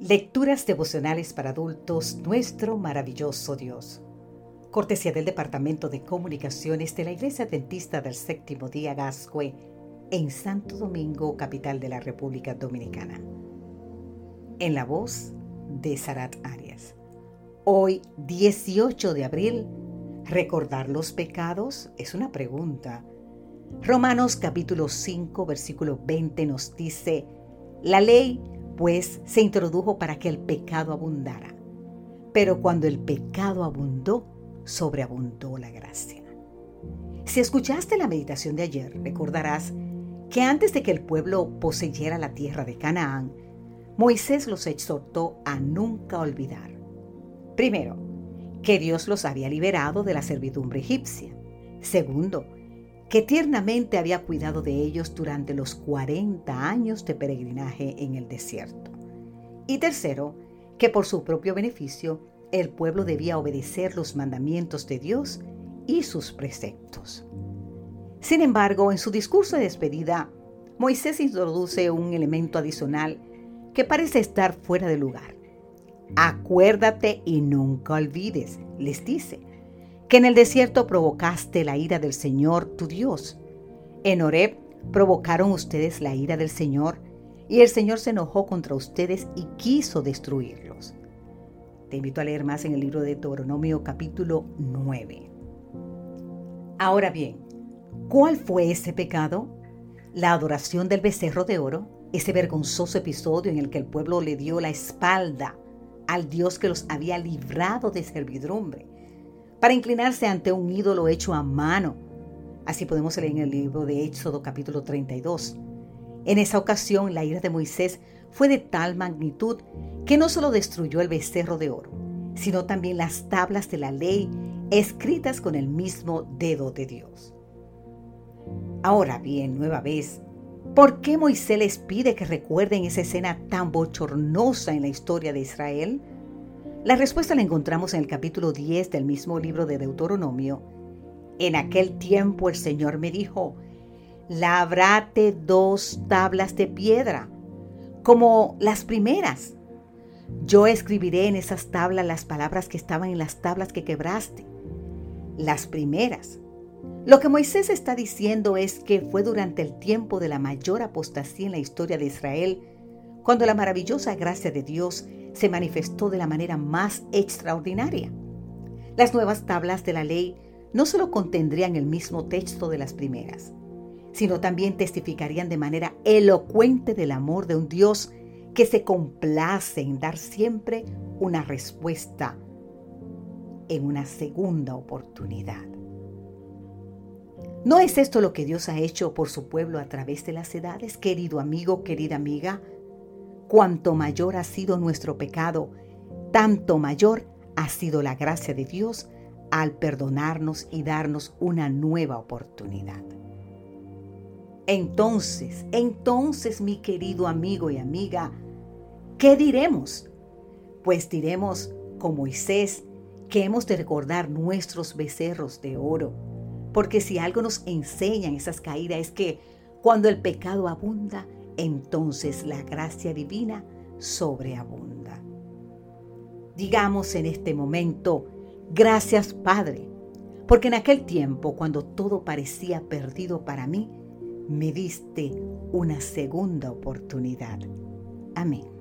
Lecturas devocionales para adultos, nuestro maravilloso Dios. Cortesía del Departamento de Comunicaciones de la Iglesia Adventista del Séptimo Día Gascue en Santo Domingo, capital de la República Dominicana. En la voz de Sarat Arias. Hoy, 18 de abril, ¿recordar los pecados? Es una pregunta. Romanos capítulo 5, versículo 20 nos dice, la ley pues se introdujo para que el pecado abundara. Pero cuando el pecado abundó, sobreabundó la gracia. Si escuchaste la meditación de ayer, recordarás que antes de que el pueblo poseyera la tierra de Canaán, Moisés los exhortó a nunca olvidar. Primero, que Dios los había liberado de la servidumbre egipcia. Segundo, que tiernamente había cuidado de ellos durante los 40 años de peregrinaje en el desierto. Y tercero, que por su propio beneficio el pueblo debía obedecer los mandamientos de Dios y sus preceptos. Sin embargo, en su discurso de despedida, Moisés introduce un elemento adicional que parece estar fuera de lugar. Acuérdate y nunca olvides, les dice, que en el desierto provocaste la ira del Señor tu Dios. En Horeb provocaron ustedes la ira del Señor y el Señor se enojó contra ustedes y quiso destruirlos. Te invito a leer más en el libro de Deuteronomio capítulo 9. Ahora bien, ¿cuál fue ese pecado? La adoración del becerro de oro, ese vergonzoso episodio en el que el pueblo le dio la espalda al Dios que los había librado de servidumbre para inclinarse ante un ídolo hecho a mano. Así podemos leer en el libro de Éxodo capítulo 32. En esa ocasión la ira de Moisés fue de tal magnitud que no solo destruyó el becerro de oro, sino también las tablas de la ley escritas con el mismo dedo de Dios. Ahora bien, nueva vez, ¿por qué Moisés les pide que recuerden esa escena tan bochornosa en la historia de Israel? La respuesta la encontramos en el capítulo 10 del mismo libro de Deuteronomio. En aquel tiempo el Señor me dijo, labrate dos tablas de piedra, como las primeras. Yo escribiré en esas tablas las palabras que estaban en las tablas que quebraste, las primeras. Lo que Moisés está diciendo es que fue durante el tiempo de la mayor apostasía en la historia de Israel, cuando la maravillosa gracia de Dios se manifestó de la manera más extraordinaria. Las nuevas tablas de la ley no solo contendrían el mismo texto de las primeras, sino también testificarían de manera elocuente del amor de un Dios que se complace en dar siempre una respuesta en una segunda oportunidad. ¿No es esto lo que Dios ha hecho por su pueblo a través de las edades, querido amigo, querida amiga? Cuanto mayor ha sido nuestro pecado, tanto mayor ha sido la gracia de Dios al perdonarnos y darnos una nueva oportunidad. Entonces, entonces mi querido amigo y amiga, ¿qué diremos? Pues diremos con Moisés que hemos de recordar nuestros becerros de oro, porque si algo nos enseñan esas caídas es que cuando el pecado abunda, entonces la gracia divina sobreabunda. Digamos en este momento, gracias Padre, porque en aquel tiempo, cuando todo parecía perdido para mí, me diste una segunda oportunidad. Amén.